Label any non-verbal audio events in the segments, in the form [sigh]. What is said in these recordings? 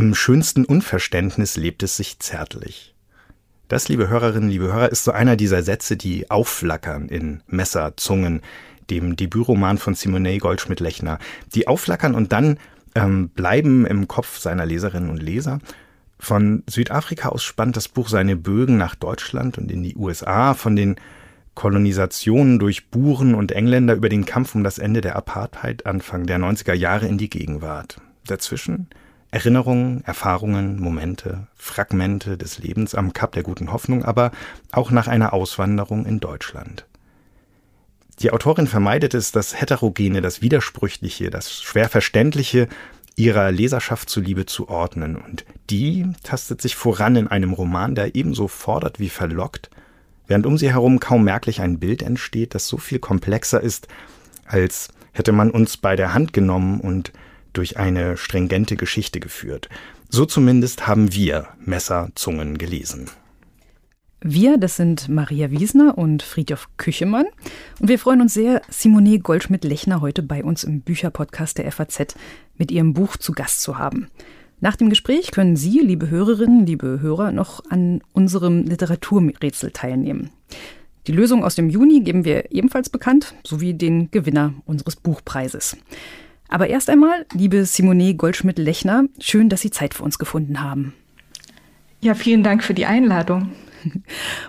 Im schönsten Unverständnis lebt es sich zärtlich. Das, liebe Hörerinnen, liebe Hörer, ist so einer dieser Sätze, die aufflackern in Messer, Zungen, dem Debütroman von Simone Goldschmidt-Lechner. Die aufflackern und dann ähm, bleiben im Kopf seiner Leserinnen und Leser. Von Südafrika aus spannt das Buch seine Bögen nach Deutschland und in die USA, von den Kolonisationen durch Buren und Engländer über den Kampf um das Ende der Apartheid Anfang der 90er Jahre in die Gegenwart. Dazwischen Erinnerungen, Erfahrungen, Momente, Fragmente des Lebens am Kap der guten Hoffnung, aber auch nach einer Auswanderung in Deutschland. Die Autorin vermeidet es, das Heterogene, das Widersprüchliche, das Schwerverständliche ihrer Leserschaft zuliebe zu ordnen, und die tastet sich voran in einem Roman, der ebenso fordert wie verlockt, während um sie herum kaum merklich ein Bild entsteht, das so viel komplexer ist, als hätte man uns bei der Hand genommen und durch eine stringente Geschichte geführt. So zumindest haben wir Messerzungen gelesen. Wir, das sind Maria Wiesner und Friedhof Küchemann. Und wir freuen uns sehr, Simone Goldschmidt-Lechner heute bei uns im Bücherpodcast der FAZ mit ihrem Buch zu Gast zu haben. Nach dem Gespräch können Sie, liebe Hörerinnen, liebe Hörer, noch an unserem Literaturrätsel teilnehmen. Die Lösung aus dem Juni geben wir ebenfalls bekannt, sowie den Gewinner unseres Buchpreises. Aber erst einmal, liebe Simone Goldschmidt-Lechner, schön, dass Sie Zeit für uns gefunden haben. Ja, vielen Dank für die Einladung. [laughs]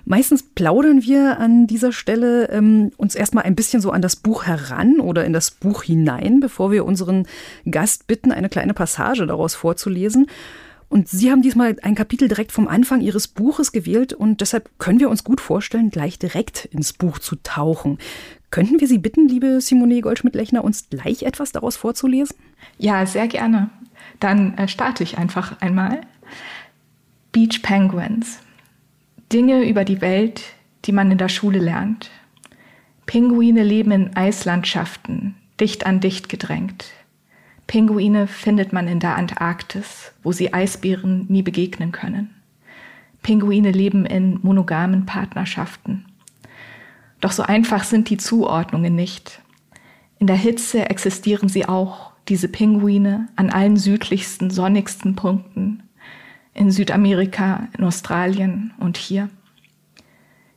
Meistens plaudern wir an dieser Stelle ähm, uns erstmal ein bisschen so an das Buch heran oder in das Buch hinein, bevor wir unseren Gast bitten, eine kleine Passage daraus vorzulesen. Und Sie haben diesmal ein Kapitel direkt vom Anfang Ihres Buches gewählt und deshalb können wir uns gut vorstellen, gleich direkt ins Buch zu tauchen. Könnten wir Sie bitten, liebe Simone Goldschmidt-Lechner, uns gleich etwas daraus vorzulesen? Ja, sehr gerne. Dann äh, starte ich einfach einmal. Beach Penguins. Dinge über die Welt, die man in der Schule lernt. Pinguine leben in Eislandschaften, dicht an dicht gedrängt. Pinguine findet man in der Antarktis, wo sie Eisbären nie begegnen können. Pinguine leben in monogamen Partnerschaften. Doch so einfach sind die Zuordnungen nicht. In der Hitze existieren sie auch, diese Pinguine, an allen südlichsten, sonnigsten Punkten, in Südamerika, in Australien und hier.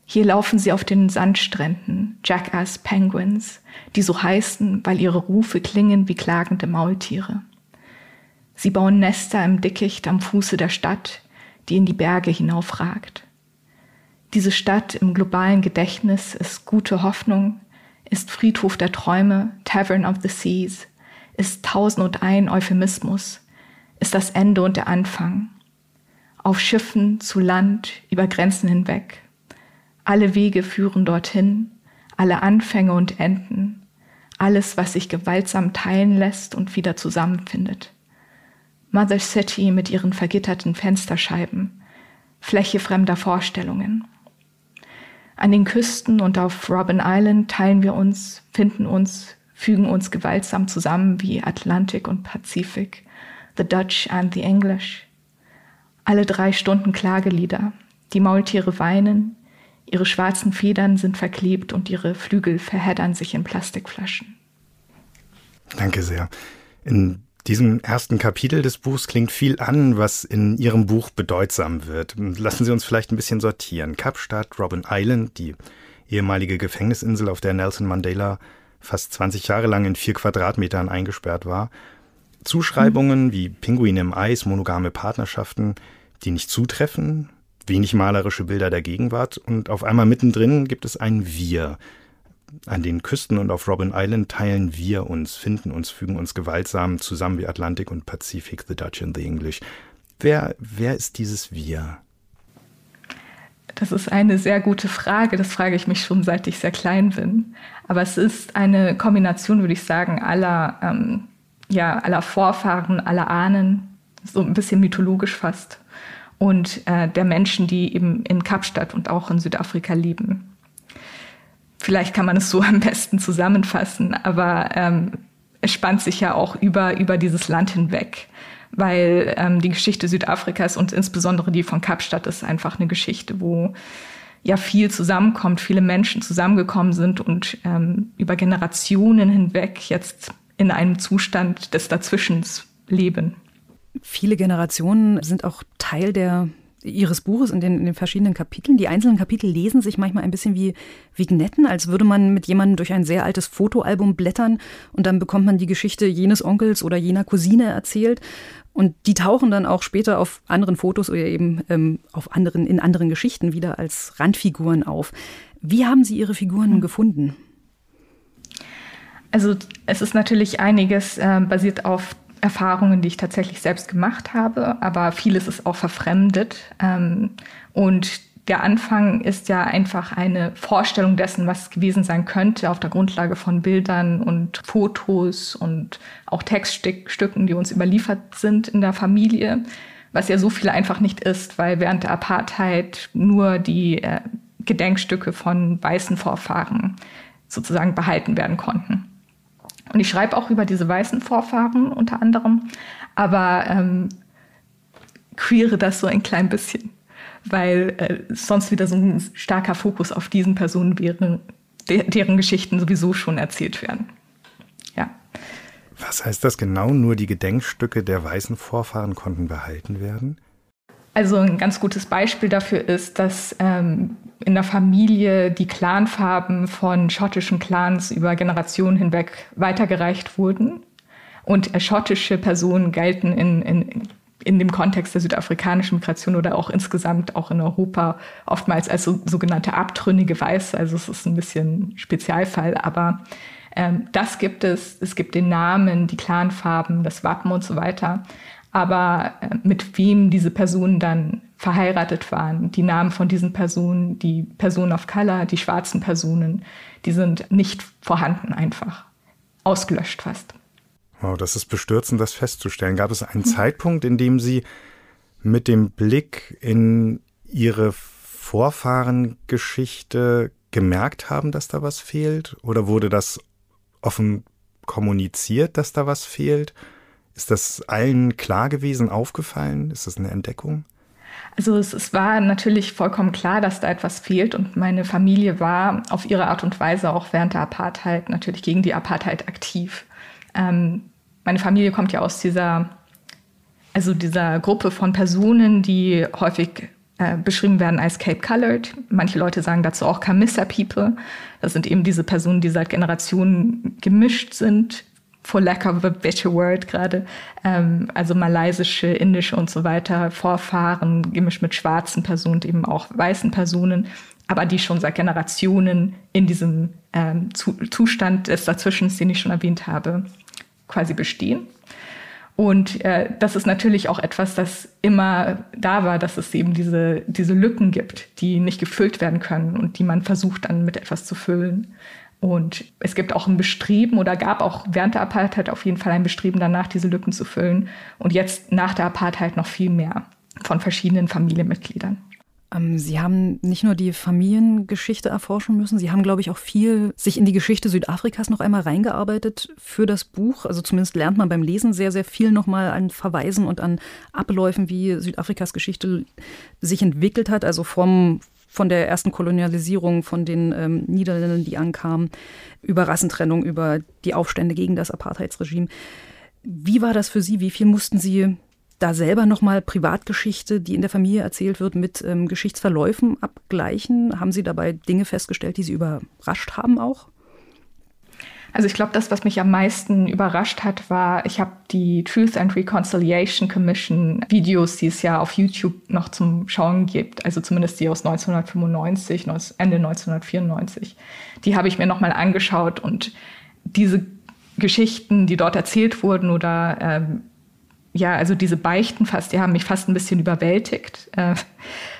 Hier laufen sie auf den Sandstränden, Jackass Penguins, die so heißen, weil ihre Rufe klingen wie klagende Maultiere. Sie bauen Nester im Dickicht am Fuße der Stadt, die in die Berge hinaufragt. Diese Stadt im globalen Gedächtnis ist gute Hoffnung, ist Friedhof der Träume, Tavern of the Seas, ist tausend und ein Euphemismus, ist das Ende und der Anfang, auf Schiffen, zu Land, über Grenzen hinweg. Alle Wege führen dorthin, alle Anfänge und Enden, alles, was sich gewaltsam teilen lässt und wieder zusammenfindet. Mother City mit ihren vergitterten Fensterscheiben, Fläche fremder Vorstellungen. An den Küsten und auf Robin Island teilen wir uns, finden uns, fügen uns gewaltsam zusammen wie Atlantik und Pazifik, the Dutch and the English. Alle drei Stunden Klagelieder. Die Maultiere weinen, ihre schwarzen Federn sind verklebt und ihre Flügel verheddern sich in Plastikflaschen. Danke sehr. In diesem ersten Kapitel des Buchs klingt viel an, was in Ihrem Buch bedeutsam wird. Lassen Sie uns vielleicht ein bisschen sortieren. Kapstadt, Robin Island, die ehemalige Gefängnisinsel, auf der Nelson Mandela fast 20 Jahre lang in vier Quadratmetern eingesperrt war, Zuschreibungen wie Pinguine im Eis, monogame Partnerschaften, die nicht zutreffen, wenig malerische Bilder der Gegenwart und auf einmal mittendrin gibt es ein Wir. An den Küsten und auf Robin Island teilen wir uns, finden uns, fügen uns gewaltsam zusammen wie Atlantik und Pazifik, the Dutch and the English. Wer, wer ist dieses Wir? Das ist eine sehr gute Frage. Das frage ich mich schon, seit ich sehr klein bin. Aber es ist eine Kombination, würde ich sagen, aller ähm, ja, aller Vorfahren, aller Ahnen, so ein bisschen mythologisch fast. Und äh, der Menschen, die eben in Kapstadt und auch in Südafrika leben. Vielleicht kann man es so [laughs] am besten zusammenfassen, aber ähm, es spannt sich ja auch über, über dieses Land hinweg, weil ähm, die Geschichte Südafrikas und insbesondere die von Kapstadt ist einfach eine Geschichte, wo ja viel zusammenkommt, viele Menschen zusammengekommen sind und ähm, über Generationen hinweg jetzt in einem Zustand des Dazwischens leben. Viele Generationen sind auch Teil der Ihres Buches in den, in den, verschiedenen Kapiteln. Die einzelnen Kapitel lesen sich manchmal ein bisschen wie Vignetten, als würde man mit jemandem durch ein sehr altes Fotoalbum blättern und dann bekommt man die Geschichte jenes Onkels oder jener Cousine erzählt. Und die tauchen dann auch später auf anderen Fotos oder eben ähm, auf anderen, in anderen Geschichten wieder als Randfiguren auf. Wie haben Sie Ihre Figuren mhm. gefunden? Also es ist natürlich einiges äh, basiert auf Erfahrungen, die ich tatsächlich selbst gemacht habe, aber vieles ist auch verfremdet. Ähm, und der Anfang ist ja einfach eine Vorstellung dessen, was gewesen sein könnte, auf der Grundlage von Bildern und Fotos und auch Textstücken, die uns überliefert sind in der Familie, was ja so viel einfach nicht ist, weil während der Apartheid nur die äh, Gedenkstücke von weißen Vorfahren sozusagen behalten werden konnten. Und ich schreibe auch über diese weißen Vorfahren unter anderem, aber ähm, queere das so ein klein bisschen, weil äh, sonst wieder so ein starker Fokus auf diesen Personen wäre, de deren Geschichten sowieso schon erzählt werden. Ja. Was heißt das genau? Nur die Gedenkstücke der weißen Vorfahren konnten behalten werden? Also ein ganz gutes Beispiel dafür ist, dass ähm, in der Familie die Clanfarben von schottischen Clans über Generationen hinweg weitergereicht wurden. Und äh, schottische Personen gelten in, in, in dem Kontext der südafrikanischen Migration oder auch insgesamt auch in Europa oftmals als so, sogenannte abtrünnige Weiße. Also es ist ein bisschen Spezialfall, aber ähm, das gibt es. Es gibt den Namen, die Clanfarben, das Wappen und so weiter aber äh, mit wem diese Personen dann verheiratet waren, die Namen von diesen Personen, die Personen of Color, die schwarzen Personen, die sind nicht vorhanden einfach. Ausgelöscht fast. Wow, das ist bestürzend, das festzustellen. Gab es einen mhm. Zeitpunkt, in dem Sie mit dem Blick in Ihre Vorfahrengeschichte gemerkt haben, dass da was fehlt? Oder wurde das offen kommuniziert, dass da was fehlt? Ist das allen klar gewesen, aufgefallen? Ist das eine Entdeckung? Also es, es, war natürlich vollkommen klar, dass da etwas fehlt und meine Familie war auf ihre Art und Weise auch während der Apartheid natürlich gegen die Apartheid aktiv. Ähm, meine Familie kommt ja aus dieser, also dieser Gruppe von Personen, die häufig äh, beschrieben werden als Cape Colored. Manche Leute sagen dazu auch Camissa People. Das sind eben diese Personen, die seit Generationen gemischt sind, for lack of a better word gerade, ähm, also malaysische, indische und so weiter Vorfahren, gemischt mit schwarzen Personen, eben auch weißen Personen, aber die schon seit Generationen in diesem ähm, Zustand des Dazwischens, den ich schon erwähnt habe, quasi bestehen. Und äh, das ist natürlich auch etwas, das immer da war, dass es eben diese, diese Lücken gibt, die nicht gefüllt werden können und die man versucht dann mit etwas zu füllen. Und es gibt auch ein Bestreben oder gab auch während der Apartheid auf jeden Fall ein Bestreben danach, diese Lücken zu füllen. Und jetzt nach der Apartheid noch viel mehr von verschiedenen Familienmitgliedern. Ähm, Sie haben nicht nur die Familiengeschichte erforschen müssen, Sie haben, glaube ich, auch viel sich in die Geschichte Südafrikas noch einmal reingearbeitet für das Buch. Also zumindest lernt man beim Lesen sehr, sehr viel nochmal an Verweisen und an Abläufen, wie Südafrikas Geschichte sich entwickelt hat. Also vom, von der ersten Kolonialisierung von den ähm, Niederländern, die ankamen, über Rassentrennung, über die Aufstände gegen das Apartheidsregime. Wie war das für Sie? Wie viel mussten Sie da selber nochmal Privatgeschichte, die in der Familie erzählt wird, mit ähm, Geschichtsverläufen abgleichen? Haben Sie dabei Dinge festgestellt, die Sie überrascht haben auch? Also ich glaube, das, was mich am meisten überrascht hat, war, ich habe die Truth and Reconciliation Commission Videos, die es ja auf YouTube noch zum Schauen gibt, also zumindest die aus 1995, Ende 1994, die habe ich mir nochmal angeschaut und diese Geschichten, die dort erzählt wurden oder ähm, ja, also diese Beichten fast, die haben mich fast ein bisschen überwältigt. Äh,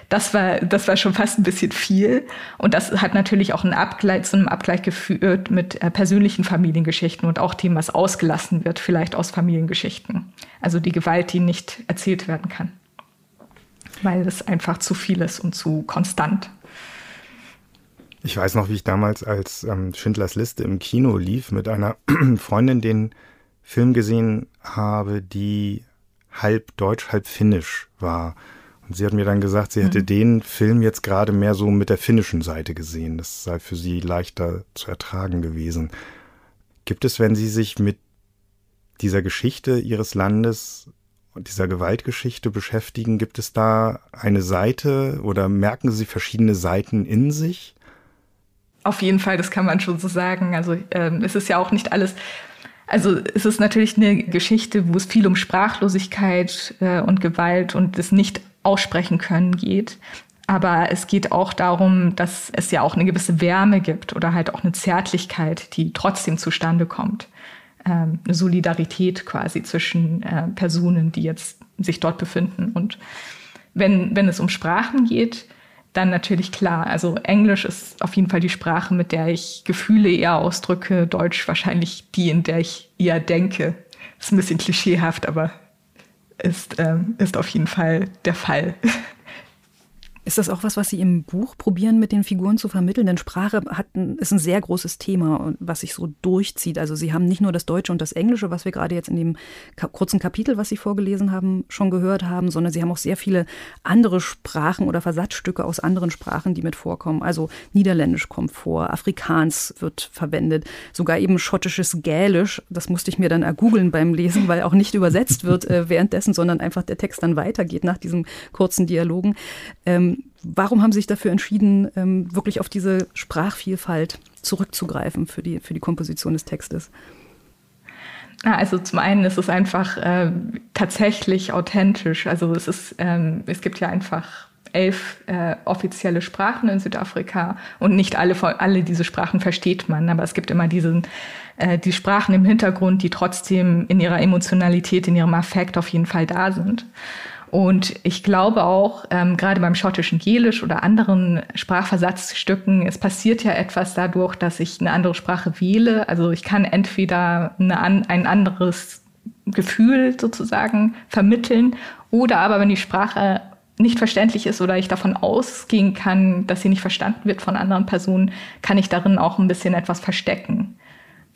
das war, das war schon fast ein bisschen viel. Und das hat natürlich auch einen Abgleich, zu einem Abgleich geführt mit äh, persönlichen Familiengeschichten und auch dem, was ausgelassen wird, vielleicht aus Familiengeschichten. Also die Gewalt, die nicht erzählt werden kann. Weil es einfach zu viel ist und zu konstant. Ich weiß noch, wie ich damals als ähm, Schindlers Liste im Kino lief, mit einer [clears throat] Freundin den Film gesehen habe, die halb deutsch, halb finnisch war. Und sie hat mir dann gesagt, sie hätte mhm. den Film jetzt gerade mehr so mit der finnischen Seite gesehen. Das sei für sie leichter zu ertragen gewesen. Gibt es, wenn Sie sich mit dieser Geschichte Ihres Landes dieser Gewaltgeschichte beschäftigen, gibt es da eine Seite oder merken Sie verschiedene Seiten in sich? Auf jeden Fall, das kann man schon so sagen. Also ähm, es ist ja auch nicht alles. Also es ist natürlich eine Geschichte, wo es viel um Sprachlosigkeit äh, und Gewalt und das nicht aussprechen können geht. Aber es geht auch darum, dass es ja auch eine gewisse Wärme gibt oder halt auch eine Zärtlichkeit, die trotzdem zustande kommt. Ähm, eine Solidarität quasi zwischen äh, Personen, die jetzt sich dort befinden. Und wenn, wenn es um Sprachen geht, dann natürlich klar. Also Englisch ist auf jeden Fall die Sprache, mit der ich Gefühle eher ausdrücke. Deutsch wahrscheinlich die, in der ich eher denke. Ist ein bisschen klischeehaft, aber ist, ähm, ist auf jeden Fall der Fall. Ist das auch was, was Sie im Buch probieren, mit den Figuren zu vermitteln? Denn Sprache hat ist ein sehr großes Thema, was sich so durchzieht. Also Sie haben nicht nur das Deutsche und das Englische, was wir gerade jetzt in dem kurzen Kapitel, was Sie vorgelesen haben, schon gehört haben, sondern Sie haben auch sehr viele andere Sprachen oder Versatzstücke aus anderen Sprachen, die mit vorkommen. Also Niederländisch kommt vor, Afrikaans wird verwendet, sogar eben schottisches Gälisch. Das musste ich mir dann ergoogeln beim Lesen, weil auch nicht übersetzt wird äh, währenddessen, sondern einfach der Text dann weitergeht nach diesen kurzen Dialogen. Ähm, warum haben Sie sich dafür entschieden, ähm, wirklich auf diese Sprachvielfalt zurückzugreifen für die, für die Komposition des Textes? Also zum einen ist es einfach äh, tatsächlich authentisch. Also es ist, ähm, es gibt ja einfach elf äh, offizielle Sprachen in Südafrika und nicht alle, alle diese Sprachen versteht man, aber es gibt immer diesen, äh, die Sprachen im Hintergrund, die trotzdem in ihrer Emotionalität, in ihrem Affekt auf jeden Fall da sind. Und ich glaube auch, ähm, gerade beim schottischen Gelisch oder anderen Sprachversatzstücken, es passiert ja etwas dadurch, dass ich eine andere Sprache wähle. Also ich kann entweder eine, ein anderes Gefühl sozusagen vermitteln oder aber wenn die Sprache nicht verständlich ist oder ich davon ausgehen kann, dass sie nicht verstanden wird von anderen Personen, kann ich darin auch ein bisschen etwas verstecken.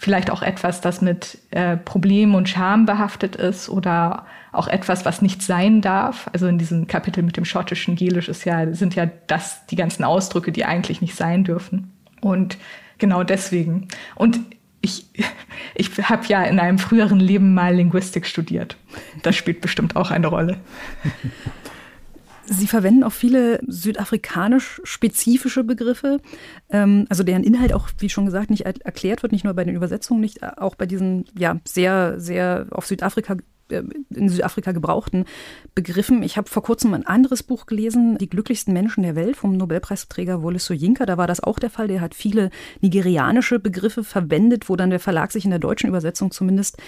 Vielleicht auch etwas, das mit äh, Problemen und Scham behaftet ist oder auch etwas, was nicht sein darf. Also in diesem Kapitel mit dem schottischen Gelisch ist ja, sind ja das die ganzen Ausdrücke, die eigentlich nicht sein dürfen. Und genau deswegen. Und ich, [laughs] ich habe ja in einem früheren Leben mal Linguistik studiert. Das spielt bestimmt auch eine Rolle. [laughs] Sie verwenden auch viele südafrikanisch spezifische Begriffe, ähm, also deren Inhalt auch, wie schon gesagt, nicht erklärt wird, nicht nur bei den Übersetzungen, nicht äh, auch bei diesen ja sehr, sehr auf Südafrika in Südafrika gebrauchten Begriffen. Ich habe vor kurzem ein anderes Buch gelesen, Die glücklichsten Menschen der Welt vom Nobelpreisträger Wole Soyinka. Da war das auch der Fall. Der hat viele nigerianische Begriffe verwendet, wo dann der Verlag sich in der deutschen Übersetzung zumindest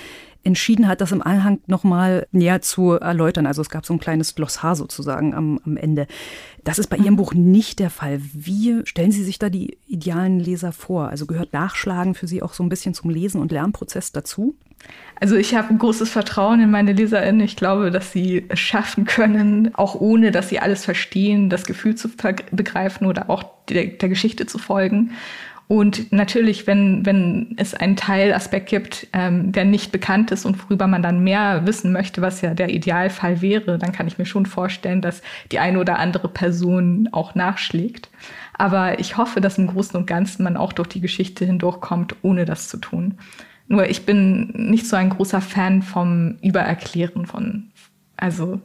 entschieden hat, das im Anhang nochmal näher zu erläutern. Also es gab so ein kleines Glossar sozusagen am, am Ende. Das ist bei Ihrem Buch nicht der Fall. Wie stellen Sie sich da die idealen Leser vor? Also gehört Nachschlagen für Sie auch so ein bisschen zum Lesen- und Lernprozess dazu? Also ich habe ein großes Vertrauen in meine LeserInnen. Ich glaube, dass sie es schaffen können, auch ohne, dass sie alles verstehen, das Gefühl zu begreifen oder auch der, der Geschichte zu folgen. Und natürlich, wenn, wenn es einen Teilaspekt gibt, ähm, der nicht bekannt ist und worüber man dann mehr wissen möchte, was ja der Idealfall wäre, dann kann ich mir schon vorstellen, dass die eine oder andere Person auch nachschlägt. Aber ich hoffe, dass im Großen und Ganzen man auch durch die Geschichte hindurchkommt, ohne das zu tun. Nur ich bin nicht so ein großer Fan vom Übererklären von, also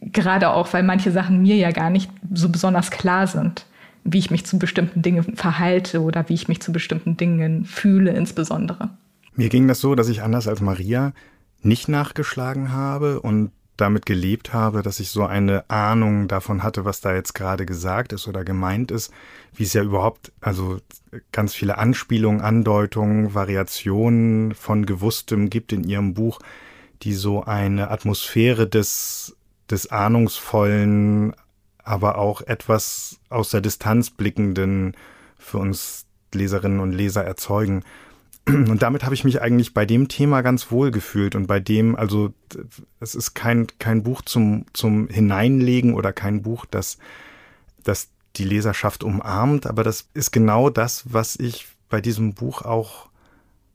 gerade auch, weil manche Sachen mir ja gar nicht so besonders klar sind wie ich mich zu bestimmten Dingen verhalte oder wie ich mich zu bestimmten Dingen fühle insbesondere. Mir ging das so, dass ich anders als Maria nicht nachgeschlagen habe und damit gelebt habe, dass ich so eine Ahnung davon hatte, was da jetzt gerade gesagt ist oder gemeint ist, wie es ja überhaupt, also ganz viele Anspielungen, Andeutungen, Variationen von Gewusstem gibt in ihrem Buch, die so eine Atmosphäre des, des Ahnungsvollen aber auch etwas aus der Distanz blickenden für uns Leserinnen und Leser erzeugen. Und damit habe ich mich eigentlich bei dem Thema ganz wohl gefühlt und bei dem, also es ist kein, kein Buch zum, zum Hineinlegen oder kein Buch, das, das die Leserschaft umarmt, aber das ist genau das, was ich bei diesem Buch auch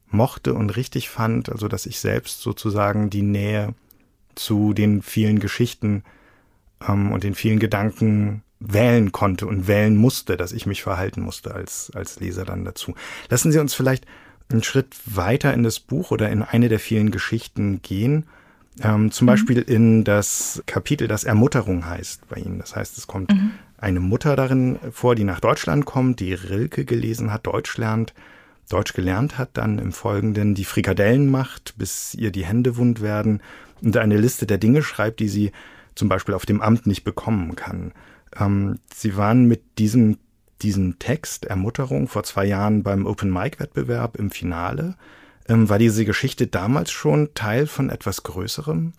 mochte und richtig fand, also dass ich selbst sozusagen die Nähe zu den vielen Geschichten ähm, und den vielen Gedanken wählen konnte und wählen musste, dass ich mich verhalten musste als, als Leser dann dazu. Lassen Sie uns vielleicht einen Schritt weiter in das Buch oder in eine der vielen Geschichten gehen. Ähm, zum mhm. Beispiel in das Kapitel, das Ermutterung heißt bei Ihnen. Das heißt, es kommt mhm. eine Mutter darin vor, die nach Deutschland kommt, die Rilke gelesen hat, Deutsch lernt, Deutsch gelernt hat, dann im Folgenden die Frikadellen macht, bis ihr die Hände wund werden und eine Liste der Dinge schreibt, die sie zum Beispiel auf dem Amt nicht bekommen kann. Ähm, sie waren mit diesem, diesem Text Ermutterung vor zwei Jahren beim Open Mic Wettbewerb im Finale. Ähm, war diese Geschichte damals schon Teil von etwas Größerem?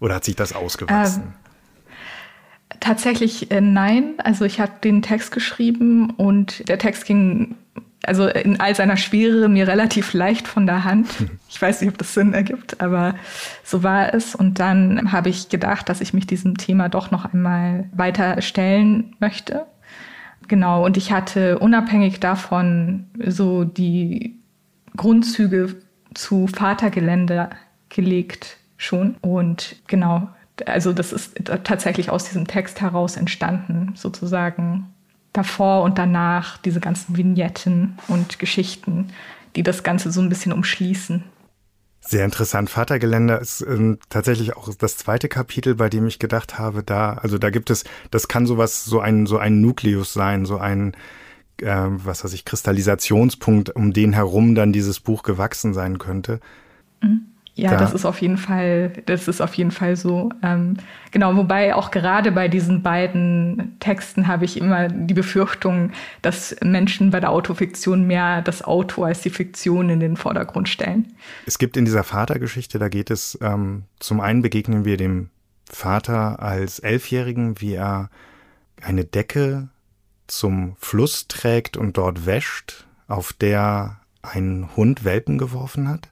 Oder hat sich das ausgewachsen? Ähm, tatsächlich äh, nein. Also ich habe den Text geschrieben und der Text ging also in all seiner Schwere mir relativ leicht von der Hand. [laughs] Ich weiß nicht, ob das Sinn ergibt, aber so war es. Und dann habe ich gedacht, dass ich mich diesem Thema doch noch einmal weiter stellen möchte. Genau, und ich hatte unabhängig davon so die Grundzüge zu Vatergelände gelegt schon. Und genau, also das ist tatsächlich aus diesem Text heraus entstanden, sozusagen davor und danach, diese ganzen Vignetten und Geschichten, die das Ganze so ein bisschen umschließen. Sehr interessant. Vatergeländer ist ähm, tatsächlich auch das zweite Kapitel, bei dem ich gedacht habe, da, also da gibt es, das kann sowas, so ein, so ein Nukleus sein, so ein, äh, was weiß ich, Kristallisationspunkt, um den herum dann dieses Buch gewachsen sein könnte. Mhm. Ja, da. das ist auf jeden Fall, das ist auf jeden Fall so. Ähm, genau, wobei auch gerade bei diesen beiden Texten habe ich immer die Befürchtung, dass Menschen bei der Autofiktion mehr das Auto als die Fiktion in den Vordergrund stellen. Es gibt in dieser Vatergeschichte, da geht es, ähm, zum einen begegnen wir dem Vater als Elfjährigen, wie er eine Decke zum Fluss trägt und dort wäscht, auf der ein Hund Welpen geworfen hat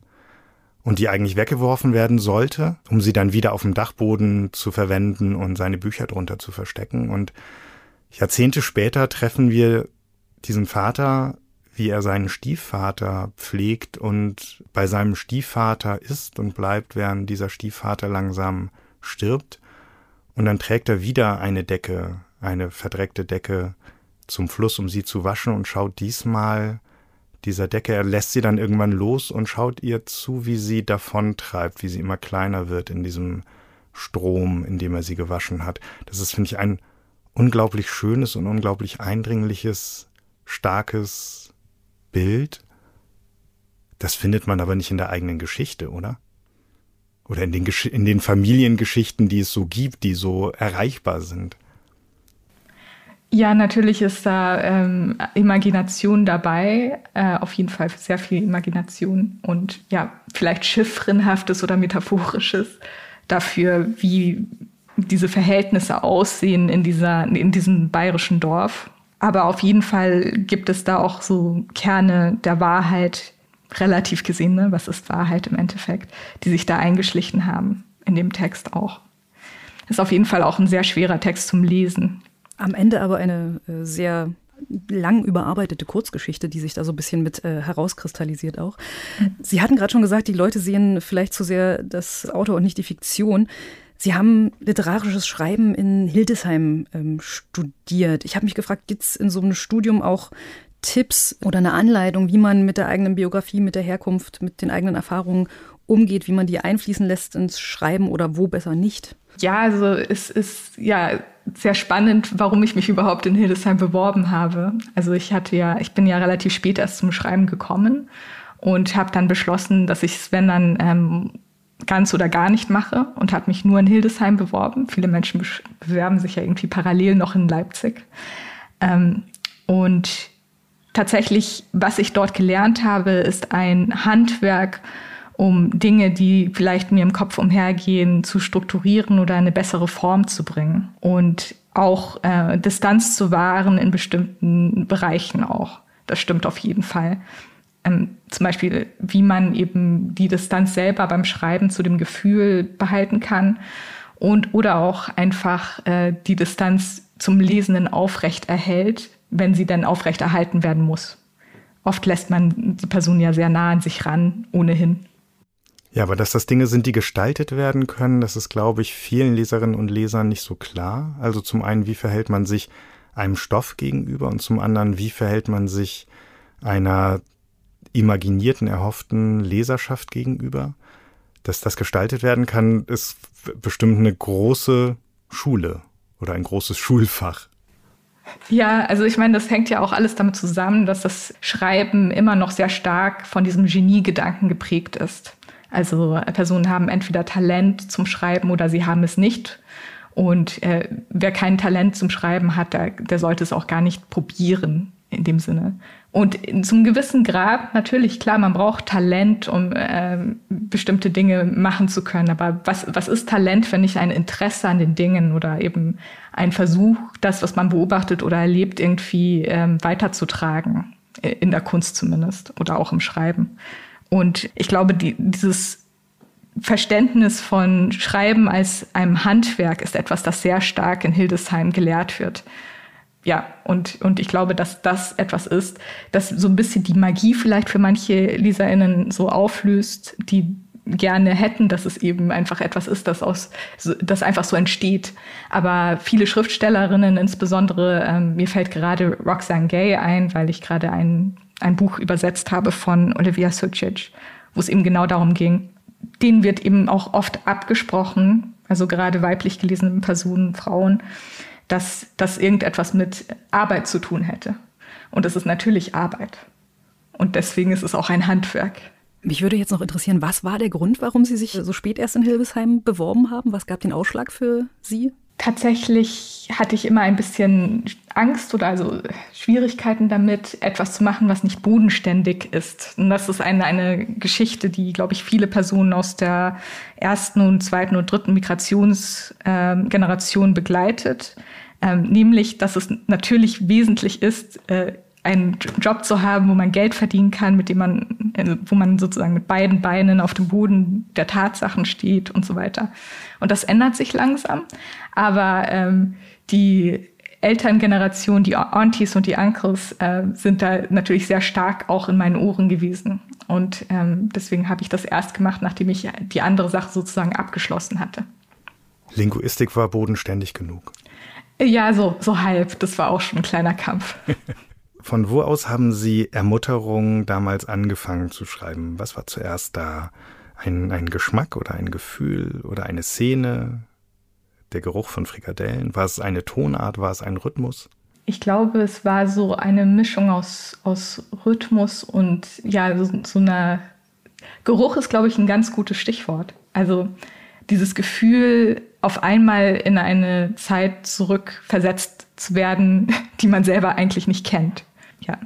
und die eigentlich weggeworfen werden sollte, um sie dann wieder auf dem Dachboden zu verwenden und seine Bücher drunter zu verstecken. Und Jahrzehnte später treffen wir diesen Vater, wie er seinen Stiefvater pflegt und bei seinem Stiefvater ist und bleibt, während dieser Stiefvater langsam stirbt. Und dann trägt er wieder eine Decke, eine verdreckte Decke zum Fluss, um sie zu waschen und schaut diesmal dieser Decke. Er lässt sie dann irgendwann los und schaut ihr zu, wie sie davontreibt, wie sie immer kleiner wird in diesem Strom, in dem er sie gewaschen hat. Das ist, finde ich, ein unglaublich schönes und unglaublich eindringliches, starkes Bild. Das findet man aber nicht in der eigenen Geschichte, oder? Oder in den, Gesch in den Familiengeschichten, die es so gibt, die so erreichbar sind. Ja, natürlich ist da ähm, Imagination dabei, äh, auf jeden Fall sehr viel Imagination und ja, vielleicht chiffrenhaftes oder metaphorisches dafür, wie diese Verhältnisse aussehen in, dieser, in diesem bayerischen Dorf. Aber auf jeden Fall gibt es da auch so Kerne der Wahrheit, relativ gesehen, ne? was ist Wahrheit im Endeffekt, die sich da eingeschlichen haben, in dem Text auch. Ist auf jeden Fall auch ein sehr schwerer Text zum Lesen. Am Ende aber eine äh, sehr lang überarbeitete Kurzgeschichte, die sich da so ein bisschen mit äh, herauskristallisiert auch. Sie hatten gerade schon gesagt, die Leute sehen vielleicht zu sehr das Auto und nicht die Fiktion. Sie haben literarisches Schreiben in Hildesheim ähm, studiert. Ich habe mich gefragt, gibt es in so einem Studium auch Tipps oder eine Anleitung, wie man mit der eigenen Biografie, mit der Herkunft, mit den eigenen Erfahrungen umgeht, wie man die einfließen lässt ins Schreiben oder wo besser nicht? Ja, also es ist ja sehr spannend, warum ich mich überhaupt in Hildesheim beworben habe. Also ich hatte ja, ich bin ja relativ spät erst zum Schreiben gekommen und habe dann beschlossen, dass ich es, wenn dann ähm, ganz oder gar nicht mache und habe mich nur in Hildesheim beworben. Viele Menschen bewerben sich ja irgendwie parallel noch in Leipzig. Ähm, und tatsächlich, was ich dort gelernt habe, ist ein Handwerk, um Dinge, die vielleicht mir im Kopf umhergehen, zu strukturieren oder eine bessere Form zu bringen. Und auch äh, Distanz zu wahren in bestimmten Bereichen auch. Das stimmt auf jeden Fall. Ähm, zum Beispiel, wie man eben die Distanz selber beim Schreiben zu dem Gefühl behalten kann und oder auch einfach äh, die Distanz zum Lesenden aufrecht erhält, wenn sie dann aufrecht erhalten werden muss. Oft lässt man die Person ja sehr nah an sich ran, ohnehin. Ja, aber dass das Dinge sind, die gestaltet werden können, das ist, glaube ich, vielen Leserinnen und Lesern nicht so klar. Also zum einen, wie verhält man sich einem Stoff gegenüber und zum anderen, wie verhält man sich einer imaginierten, erhofften Leserschaft gegenüber. Dass das gestaltet werden kann, ist bestimmt eine große Schule oder ein großes Schulfach. Ja, also ich meine, das hängt ja auch alles damit zusammen, dass das Schreiben immer noch sehr stark von diesem Geniegedanken geprägt ist. Also Personen haben entweder Talent zum Schreiben oder sie haben es nicht. Und äh, wer kein Talent zum Schreiben hat, der, der sollte es auch gar nicht probieren in dem Sinne. Und zum gewissen Grad, natürlich, klar, man braucht Talent, um äh, bestimmte Dinge machen zu können. Aber was, was ist Talent, wenn nicht ein Interesse an den Dingen oder eben ein Versuch, das, was man beobachtet oder erlebt, irgendwie ähm, weiterzutragen? In der Kunst zumindest oder auch im Schreiben. Und ich glaube, die, dieses Verständnis von Schreiben als einem Handwerk ist etwas, das sehr stark in Hildesheim gelehrt wird. Ja, und, und ich glaube, dass das etwas ist, das so ein bisschen die Magie vielleicht für manche LeserInnen so auflöst, die gerne hätten, dass es eben einfach etwas ist, das aus, das einfach so entsteht. Aber viele Schriftstellerinnen, insbesondere, ähm, mir fällt gerade Roxane Gay ein, weil ich gerade ein, ein Buch übersetzt habe von Olivia Sucic, wo es eben genau darum ging, denen wird eben auch oft abgesprochen, also gerade weiblich gelesenen Personen, Frauen, dass das irgendetwas mit Arbeit zu tun hätte. Und es ist natürlich Arbeit. Und deswegen ist es auch ein Handwerk. Mich würde jetzt noch interessieren, was war der Grund, warum Sie sich so spät erst in Hilbesheim beworben haben? Was gab den Ausschlag für Sie? Tatsächlich hatte ich immer ein bisschen Angst oder also Schwierigkeiten damit, etwas zu machen, was nicht bodenständig ist. Und das ist eine, eine Geschichte, die, glaube ich, viele Personen aus der ersten und zweiten und dritten Migrationsgeneration äh, begleitet. Ähm, nämlich, dass es natürlich wesentlich ist, äh, einen Job zu haben, wo man Geld verdienen kann, mit dem man, äh, wo man sozusagen mit beiden Beinen auf dem Boden der Tatsachen steht und so weiter. Und das ändert sich langsam. Aber ähm, die Elterngeneration, die Aunties und die Uncles äh, sind da natürlich sehr stark auch in meinen Ohren gewesen. Und ähm, deswegen habe ich das erst gemacht, nachdem ich die andere Sache sozusagen abgeschlossen hatte. Linguistik war bodenständig genug. Ja, so, so halb. Das war auch schon ein kleiner Kampf. [laughs] Von wo aus haben Sie Ermutterung damals angefangen zu schreiben? Was war zuerst da? Ein, ein Geschmack oder ein Gefühl oder eine Szene? Der Geruch von Frikadellen? War es eine Tonart? War es ein Rhythmus? Ich glaube, es war so eine Mischung aus, aus Rhythmus und ja, so, so einer Geruch ist, glaube ich, ein ganz gutes Stichwort. Also dieses Gefühl, auf einmal in eine Zeit zurückversetzt zu werden, [laughs] die man selber eigentlich nicht kennt. Ja.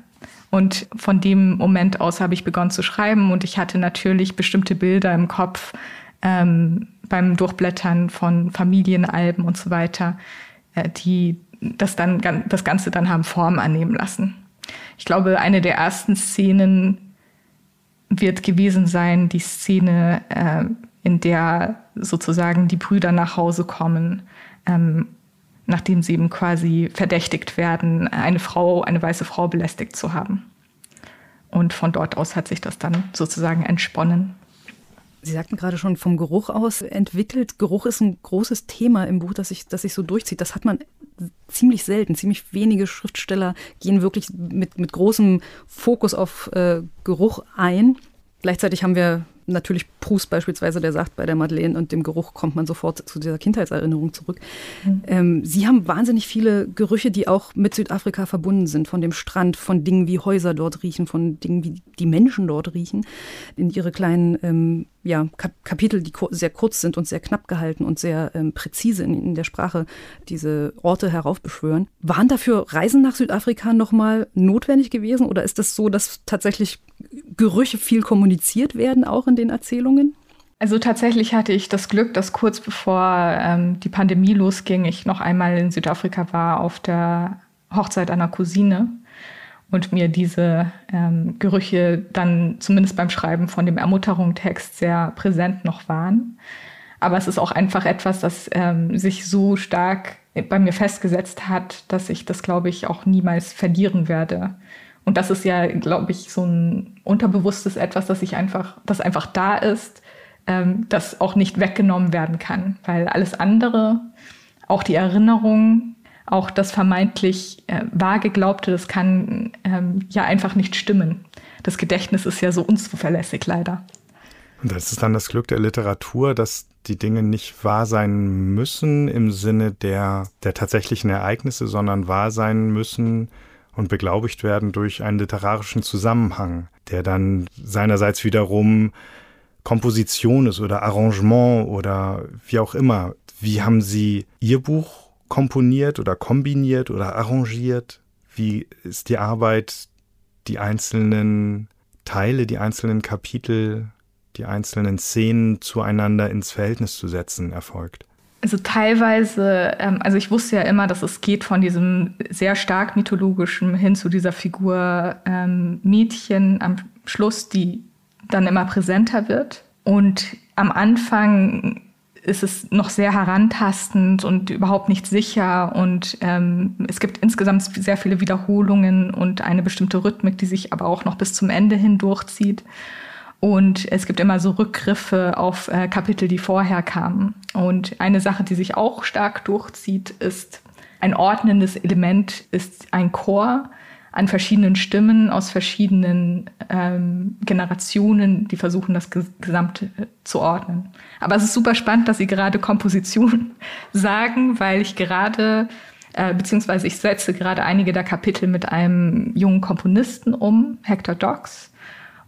Und von dem Moment aus habe ich begonnen zu schreiben und ich hatte natürlich bestimmte Bilder im Kopf ähm, beim Durchblättern von Familienalben und so weiter, äh, die das dann das Ganze dann haben Form annehmen lassen. Ich glaube, eine der ersten Szenen wird gewesen sein, die Szene, äh, in der sozusagen die Brüder nach Hause kommen ähm, nachdem sie eben quasi verdächtigt werden, eine Frau, eine weiße Frau belästigt zu haben. Und von dort aus hat sich das dann sozusagen entsponnen. Sie sagten gerade schon vom Geruch aus entwickelt. Geruch ist ein großes Thema im Buch, das sich, das sich so durchzieht. Das hat man ziemlich selten. Ziemlich wenige Schriftsteller gehen wirklich mit, mit großem Fokus auf äh, Geruch ein. Gleichzeitig haben wir natürlich Proust beispielsweise, der sagt, bei der Madeleine und dem Geruch kommt man sofort zu dieser Kindheitserinnerung zurück. Mhm. Ähm, Sie haben wahnsinnig viele Gerüche, die auch mit Südafrika verbunden sind, von dem Strand, von Dingen wie Häuser dort riechen, von Dingen wie die Menschen dort riechen, in ihre kleinen ähm, ja, Kap Kapitel, die sehr kurz sind und sehr knapp gehalten und sehr ähm, präzise in, in, der Sprache diese Orte heraufbeschwören. Waren dafür Reisen nach Südafrika nochmal notwendig gewesen oder ist das so, dass tatsächlich Gerüche viel kommuniziert werden, auch in den Erzählungen? Also tatsächlich hatte ich das Glück, dass kurz bevor ähm, die Pandemie losging, ich noch einmal in Südafrika war auf der Hochzeit einer Cousine und mir diese ähm, Gerüche dann zumindest beim Schreiben von dem Ermutterungstext sehr präsent noch waren. Aber es ist auch einfach etwas, das ähm, sich so stark bei mir festgesetzt hat, dass ich das, glaube ich, auch niemals verlieren werde. Und das ist ja, glaube ich, so ein unterbewusstes etwas, das ich einfach, das einfach da ist, ähm, das auch nicht weggenommen werden kann. Weil alles andere, auch die Erinnerung, auch das vermeintlich äh, wahr geglaubte, das kann ähm, ja einfach nicht stimmen. Das Gedächtnis ist ja so unzuverlässig leider. Und das ist dann das Glück der Literatur, dass die Dinge nicht wahr sein müssen im Sinne der, der tatsächlichen Ereignisse, sondern wahr sein müssen und beglaubigt werden durch einen literarischen Zusammenhang, der dann seinerseits wiederum Komposition ist oder Arrangement oder wie auch immer. Wie haben Sie Ihr Buch komponiert oder kombiniert oder arrangiert? Wie ist die Arbeit, die einzelnen Teile, die einzelnen Kapitel, die einzelnen Szenen zueinander ins Verhältnis zu setzen erfolgt? Also teilweise, ähm, also ich wusste ja immer, dass es geht von diesem sehr stark mythologischen hin zu dieser Figur ähm, Mädchen am Schluss, die dann immer präsenter wird. Und am Anfang ist es noch sehr herantastend und überhaupt nicht sicher. Und ähm, es gibt insgesamt sehr viele Wiederholungen und eine bestimmte Rhythmik, die sich aber auch noch bis zum Ende hin durchzieht. Und es gibt immer so Rückgriffe auf äh, Kapitel, die vorher kamen. Und eine Sache, die sich auch stark durchzieht, ist ein ordnendes Element, ist ein Chor, an verschiedenen Stimmen aus verschiedenen ähm, Generationen, die versuchen, das Gesamte äh, zu ordnen. Aber es ist super spannend, dass Sie gerade Komposition [laughs] sagen, weil ich gerade, äh, beziehungsweise ich setze gerade einige der Kapitel mit einem jungen Komponisten um, Hector Docks.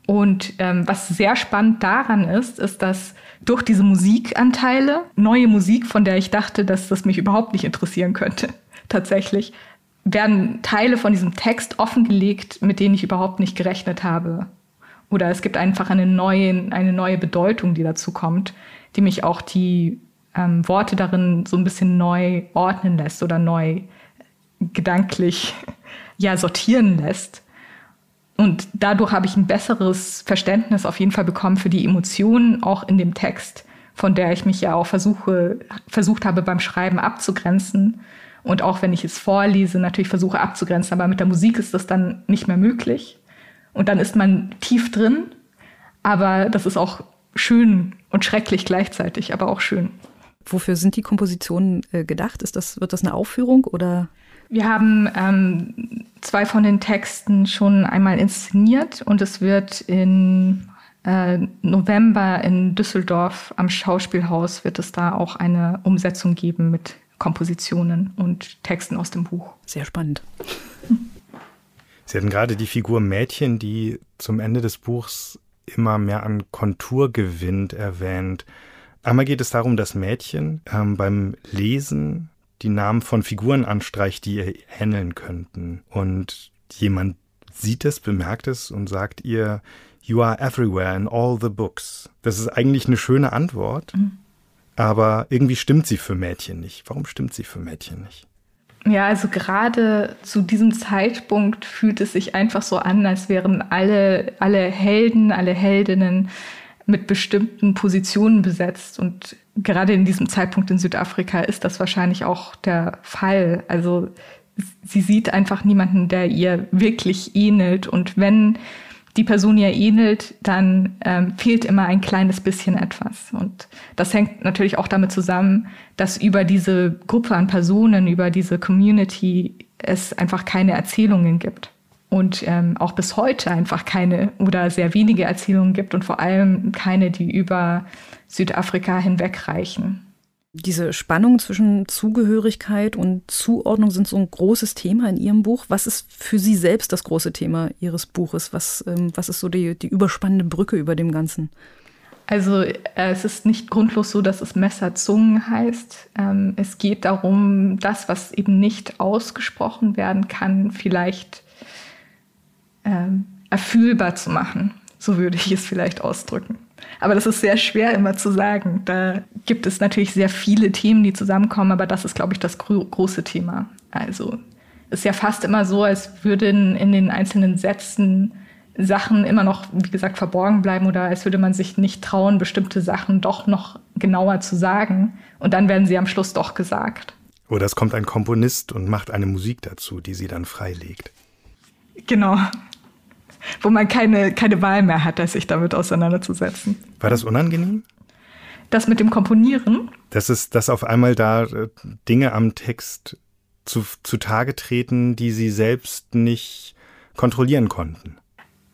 Und ähm, was sehr spannend daran ist, ist, dass durch diese Musikanteile, neue Musik, von der ich dachte, dass das mich überhaupt nicht interessieren könnte, [laughs] tatsächlich, werden Teile von diesem Text offengelegt, mit denen ich überhaupt nicht gerechnet habe. Oder es gibt einfach eine neue, eine neue Bedeutung, die dazu kommt, die mich auch die ähm, Worte darin so ein bisschen neu ordnen lässt oder neu gedanklich [laughs] ja sortieren lässt. Und dadurch habe ich ein besseres Verständnis auf jeden Fall bekommen für die Emotionen auch in dem Text, von der ich mich ja auch versuche, versucht habe beim Schreiben abzugrenzen und auch wenn ich es vorlese, natürlich versuche abzugrenzen. Aber mit der Musik ist das dann nicht mehr möglich. Und dann ist man tief drin. Aber das ist auch schön und schrecklich gleichzeitig, aber auch schön. Wofür sind die Kompositionen äh, gedacht? Ist das, wird das eine Aufführung oder? Wir haben ähm, zwei von den Texten schon einmal inszeniert und es wird in äh, November in Düsseldorf am Schauspielhaus wird es da auch eine Umsetzung geben mit Kompositionen und Texten aus dem Buch. Sehr spannend. Sie hatten gerade die Figur Mädchen, die zum Ende des Buchs immer mehr an Kontur gewinnt, erwähnt. Einmal geht es darum, dass Mädchen ähm, beim Lesen die Namen von Figuren anstreicht, die ihr ähneln könnten. Und jemand sieht es, bemerkt es und sagt ihr, You are everywhere in all the books. Das ist eigentlich eine schöne Antwort. Mhm aber irgendwie stimmt sie für Mädchen nicht. Warum stimmt sie für Mädchen nicht? Ja, also gerade zu diesem Zeitpunkt fühlt es sich einfach so an, als wären alle, alle Helden, alle Heldinnen mit bestimmten Positionen besetzt. Und gerade in diesem Zeitpunkt in Südafrika ist das wahrscheinlich auch der Fall. Also sie sieht einfach niemanden, der ihr wirklich ähnelt. Und wenn die Person ihr ähnelt, dann ähm, fehlt immer ein kleines bisschen etwas. Und das hängt natürlich auch damit zusammen, dass über diese Gruppe an Personen, über diese Community es einfach keine Erzählungen gibt. Und ähm, auch bis heute einfach keine oder sehr wenige Erzählungen gibt und vor allem keine, die über Südafrika hinwegreichen. Diese Spannung zwischen Zugehörigkeit und Zuordnung sind so ein großes Thema in Ihrem Buch. Was ist für Sie selbst das große Thema Ihres Buches? Was, ähm, was ist so die, die überspannende Brücke über dem Ganzen? Also äh, es ist nicht grundlos so, dass es Messerzungen heißt. Ähm, es geht darum, das, was eben nicht ausgesprochen werden kann, vielleicht ähm, erfühlbar zu machen. So würde ich es vielleicht ausdrücken. Aber das ist sehr schwer immer zu sagen. Da gibt es natürlich sehr viele Themen, die zusammenkommen, aber das ist, glaube ich, das gro große Thema. Also ist ja fast immer so, als würden in den einzelnen Sätzen Sachen immer noch, wie gesagt, verborgen bleiben oder als würde man sich nicht trauen, bestimmte Sachen doch noch genauer zu sagen. Und dann werden sie am Schluss doch gesagt. Oder es kommt ein Komponist und macht eine Musik dazu, die sie dann freilegt. Genau wo man keine, keine Wahl mehr hat, sich damit auseinanderzusetzen. War das unangenehm? Das mit dem Komponieren? Das ist, dass auf einmal da äh, Dinge am Text zu, zutage treten, die sie selbst nicht kontrollieren konnten.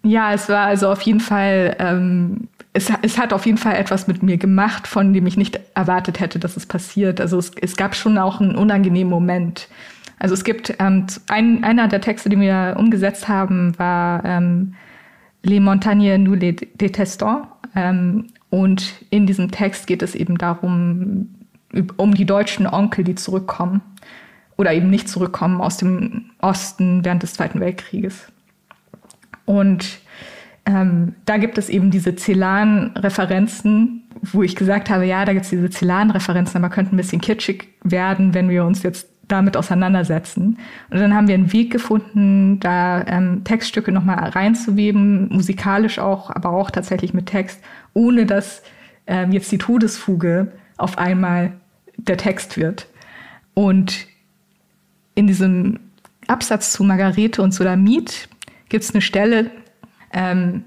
Ja, es war also auf jeden Fall, ähm, es, es hat auf jeden Fall etwas mit mir gemacht, von dem ich nicht erwartet hätte, dass es passiert. Also es, es gab schon auch einen unangenehmen Moment. Also es gibt ähm, ein, einer der Texte, die wir umgesetzt haben, war ähm, Les Montagnes nous les détestons. Ähm, und in diesem Text geht es eben darum, um die deutschen Onkel, die zurückkommen oder eben nicht zurückkommen aus dem Osten während des Zweiten Weltkrieges. Und ähm, da gibt es eben diese Celan-Referenzen, wo ich gesagt habe, ja, da gibt es diese Celan-Referenzen, aber könnten ein bisschen kitschig werden, wenn wir uns jetzt damit auseinandersetzen. Und dann haben wir einen Weg gefunden, da ähm, Textstücke nochmal reinzuweben, musikalisch auch, aber auch tatsächlich mit Text, ohne dass ähm, jetzt die Todesfuge auf einmal der Text wird. Und in diesem Absatz zu Margarete und Solamit gibt es eine Stelle, ähm,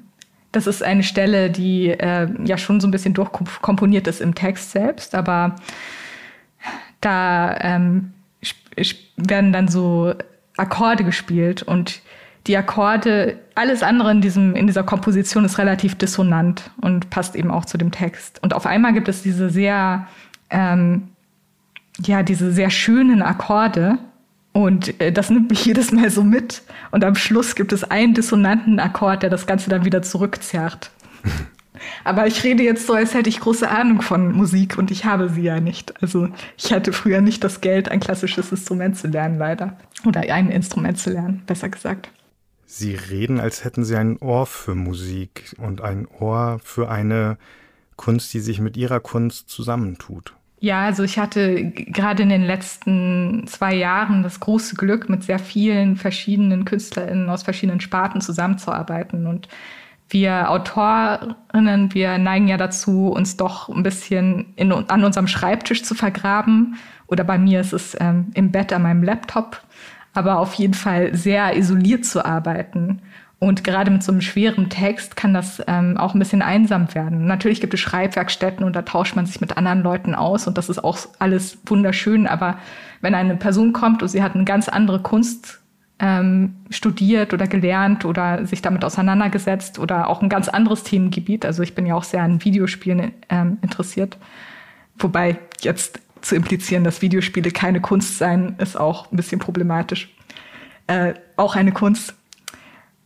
das ist eine Stelle, die äh, ja schon so ein bisschen durchkomponiert ist im Text selbst, aber da ähm, werden dann so Akkorde gespielt und die Akkorde, alles andere in, diesem, in dieser Komposition ist relativ dissonant und passt eben auch zu dem Text. Und auf einmal gibt es diese sehr, ähm, ja, diese sehr schönen Akkorde. Und äh, das nimmt mich [laughs] jedes Mal so mit. Und am Schluss gibt es einen dissonanten Akkord, der das Ganze dann wieder zurückzerrt. [laughs] Aber ich rede jetzt so, als hätte ich große Ahnung von Musik und ich habe sie ja nicht. Also ich hatte früher nicht das Geld, ein klassisches Instrument zu lernen, leider. Oder ein Instrument zu lernen, besser gesagt. Sie reden, als hätten Sie ein Ohr für Musik und ein Ohr für eine Kunst, die sich mit Ihrer Kunst zusammentut. Ja, also ich hatte gerade in den letzten zwei Jahren das große Glück, mit sehr vielen verschiedenen KünstlerInnen aus verschiedenen Sparten zusammenzuarbeiten. Und wir Autorinnen, wir neigen ja dazu, uns doch ein bisschen in, an unserem Schreibtisch zu vergraben. Oder bei mir ist es ähm, im Bett an meinem Laptop. Aber auf jeden Fall sehr isoliert zu arbeiten. Und gerade mit so einem schweren Text kann das ähm, auch ein bisschen einsam werden. Natürlich gibt es Schreibwerkstätten und da tauscht man sich mit anderen Leuten aus und das ist auch alles wunderschön. Aber wenn eine Person kommt und sie hat eine ganz andere Kunst ähm, studiert oder gelernt oder sich damit auseinandergesetzt oder auch ein ganz anderes Themengebiet. Also ich bin ja auch sehr an Videospielen ähm, interessiert. Wobei jetzt zu implizieren, dass Videospiele keine Kunst seien, ist auch ein bisschen problematisch. Äh, auch eine Kunst.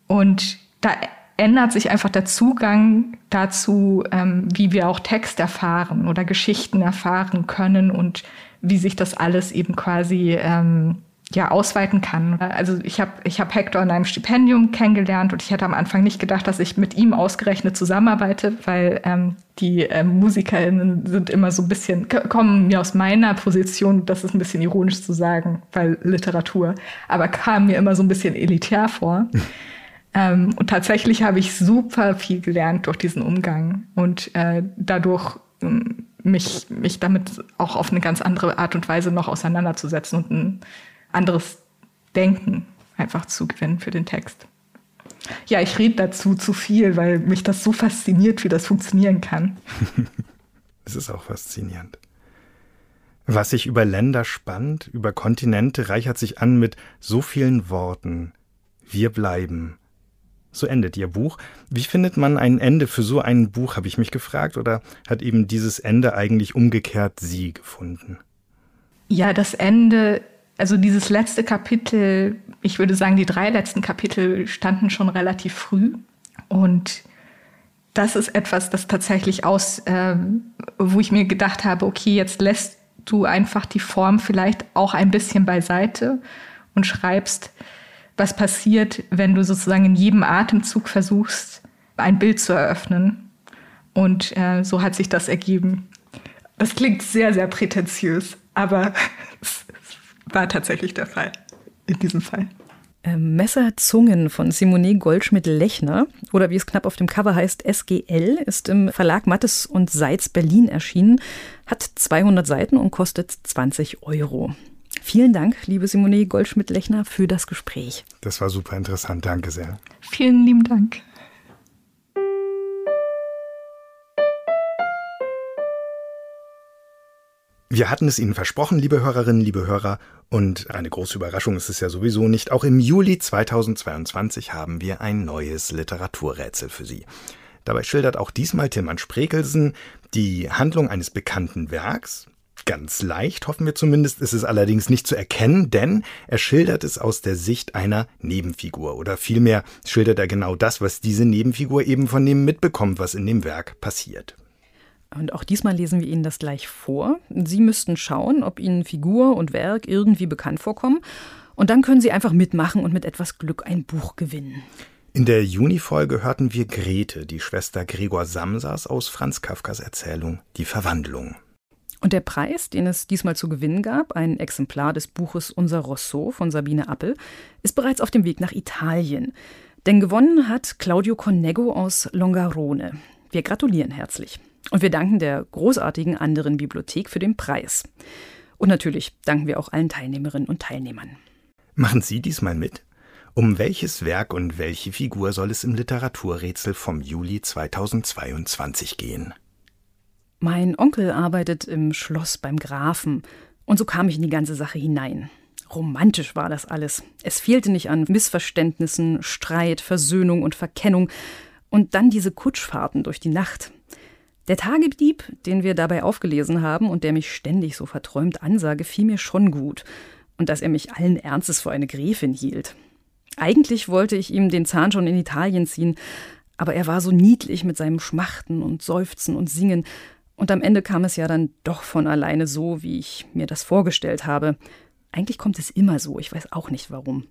Und da ändert sich einfach der Zugang dazu, ähm, wie wir auch Text erfahren oder Geschichten erfahren können und wie sich das alles eben quasi ähm, ja ausweiten kann. Also ich habe ich hab Hector in einem Stipendium kennengelernt und ich hätte am Anfang nicht gedacht, dass ich mit ihm ausgerechnet zusammenarbeite, weil ähm, die ähm, MusikerInnen sind immer so ein bisschen, kommen mir aus meiner Position, das ist ein bisschen ironisch zu sagen, weil Literatur, aber kamen mir immer so ein bisschen elitär vor. [laughs] ähm, und tatsächlich habe ich super viel gelernt durch diesen Umgang und äh, dadurch ähm, mich, mich damit auch auf eine ganz andere Art und Weise noch auseinanderzusetzen und ein anderes Denken einfach zu gewinnen für den Text. Ja, ich rede dazu zu viel, weil mich das so fasziniert, wie das funktionieren kann. [laughs] es ist auch faszinierend. Was sich über Länder spannt, über Kontinente, reichert sich an mit so vielen Worten. Wir bleiben. So endet Ihr Buch. Wie findet man ein Ende für so ein Buch, habe ich mich gefragt, oder hat eben dieses Ende eigentlich umgekehrt Sie gefunden? Ja, das Ende also dieses letzte Kapitel, ich würde sagen, die drei letzten Kapitel standen schon relativ früh. Und das ist etwas, das tatsächlich aus, äh, wo ich mir gedacht habe, okay, jetzt lässt du einfach die Form vielleicht auch ein bisschen beiseite und schreibst, was passiert, wenn du sozusagen in jedem Atemzug versuchst, ein Bild zu eröffnen. Und äh, so hat sich das ergeben. Das klingt sehr, sehr prätentiös, aber [laughs] war tatsächlich der Fall in diesem Fall. Ähm, Messerzungen von Simone Goldschmidt-Lechner oder wie es knapp auf dem Cover heißt, SGL, ist im Verlag Mattes und Seitz Berlin erschienen, hat 200 Seiten und kostet 20 Euro. Vielen Dank, liebe Simone Goldschmidt-Lechner, für das Gespräch. Das war super interessant. Danke sehr. Vielen lieben Dank. Wir hatten es Ihnen versprochen, liebe Hörerinnen, liebe Hörer, und eine große Überraschung ist es ja sowieso nicht. Auch im Juli 2022 haben wir ein neues Literaturrätsel für Sie. Dabei schildert auch diesmal Tilman Sprekelsen die Handlung eines bekannten Werks. Ganz leicht, hoffen wir zumindest, ist es allerdings nicht zu erkennen, denn er schildert es aus der Sicht einer Nebenfigur. Oder vielmehr schildert er genau das, was diese Nebenfigur eben von dem mitbekommt, was in dem Werk passiert. Und auch diesmal lesen wir Ihnen das gleich vor. Sie müssten schauen, ob Ihnen Figur und Werk irgendwie bekannt vorkommen. Und dann können Sie einfach mitmachen und mit etwas Glück ein Buch gewinnen. In der Juni-Folge hörten wir Grete, die Schwester Gregor Samsas aus Franz Kafkas Erzählung Die Verwandlung. Und der Preis, den es diesmal zu gewinnen gab, ein Exemplar des Buches Unser Rousseau von Sabine Appel, ist bereits auf dem Weg nach Italien. Denn gewonnen hat Claudio Connego aus Longarone. Wir gratulieren herzlich. Und wir danken der großartigen anderen Bibliothek für den Preis. Und natürlich danken wir auch allen Teilnehmerinnen und Teilnehmern. Machen Sie diesmal mit? Um welches Werk und welche Figur soll es im Literaturrätsel vom Juli 2022 gehen? Mein Onkel arbeitet im Schloss beim Grafen, und so kam ich in die ganze Sache hinein. Romantisch war das alles. Es fehlte nicht an Missverständnissen, Streit, Versöhnung und Verkennung. Und dann diese Kutschfahrten durch die Nacht. Der Tagedieb, den wir dabei aufgelesen haben und der mich ständig so verträumt ansah, gefiel mir schon gut. Und dass er mich allen Ernstes vor eine Gräfin hielt. Eigentlich wollte ich ihm den Zahn schon in Italien ziehen, aber er war so niedlich mit seinem Schmachten und Seufzen und Singen, und am Ende kam es ja dann doch von alleine so, wie ich mir das vorgestellt habe. Eigentlich kommt es immer so, ich weiß auch nicht warum.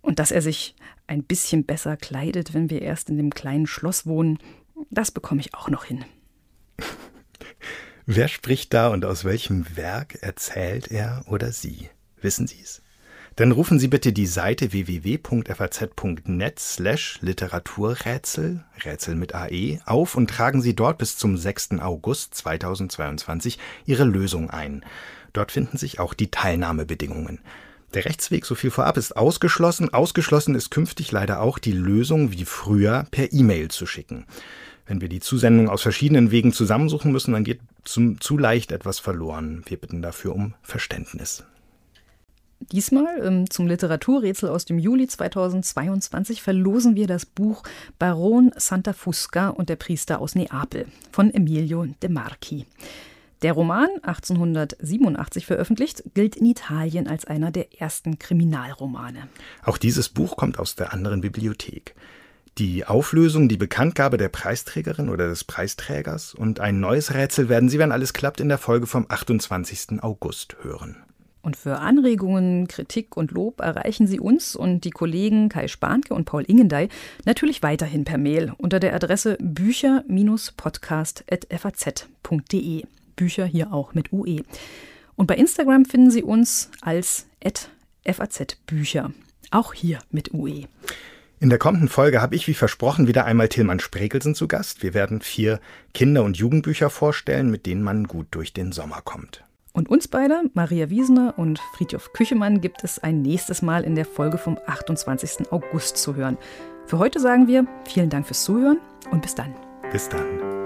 Und dass er sich ein bisschen besser kleidet, wenn wir erst in dem kleinen Schloss wohnen, das bekomme ich auch noch hin. [laughs] Wer spricht da und aus welchem Werk erzählt er oder sie? Wissen Sie es? Dann rufen Sie bitte die Seite www.faz.net slash Literaturrätsel, Rätsel mit AE, auf und tragen Sie dort bis zum 6. August 2022 Ihre Lösung ein. Dort finden sich auch die Teilnahmebedingungen. Der Rechtsweg, so viel vorab, ist ausgeschlossen. Ausgeschlossen ist künftig leider auch die Lösung wie früher per E-Mail zu schicken. Wenn wir die Zusendung aus verschiedenen Wegen zusammensuchen müssen, dann geht zum, zu leicht etwas verloren. Wir bitten dafür um Verständnis. Diesmal ähm, zum Literaturrätsel aus dem Juli 2022 verlosen wir das Buch Baron Santa Fusca und der Priester aus Neapel von Emilio de Marchi. Der Roman, 1887 veröffentlicht, gilt in Italien als einer der ersten Kriminalromane. Auch dieses Buch kommt aus der anderen Bibliothek. Die Auflösung, die Bekanntgabe der Preisträgerin oder des Preisträgers und ein neues Rätsel werden Sie, wenn alles klappt, in der Folge vom 28. August hören. Und für Anregungen, Kritik und Lob erreichen Sie uns und die Kollegen Kai Spanke und Paul Ingendey natürlich weiterhin per Mail unter der Adresse bücher-podcast.faz.de. Bücher hier auch mit UE. Und bei Instagram finden Sie uns als FAZ-Bücher. Auch hier mit UE. In der kommenden Folge habe ich wie versprochen wieder einmal Tilman Sprekelsen zu Gast. Wir werden vier Kinder- und Jugendbücher vorstellen, mit denen man gut durch den Sommer kommt. Und uns beide, Maria Wiesner und Friedhof Küchemann, gibt es ein nächstes Mal in der Folge vom 28. August zu hören. Für heute sagen wir vielen Dank fürs Zuhören und bis dann. Bis dann.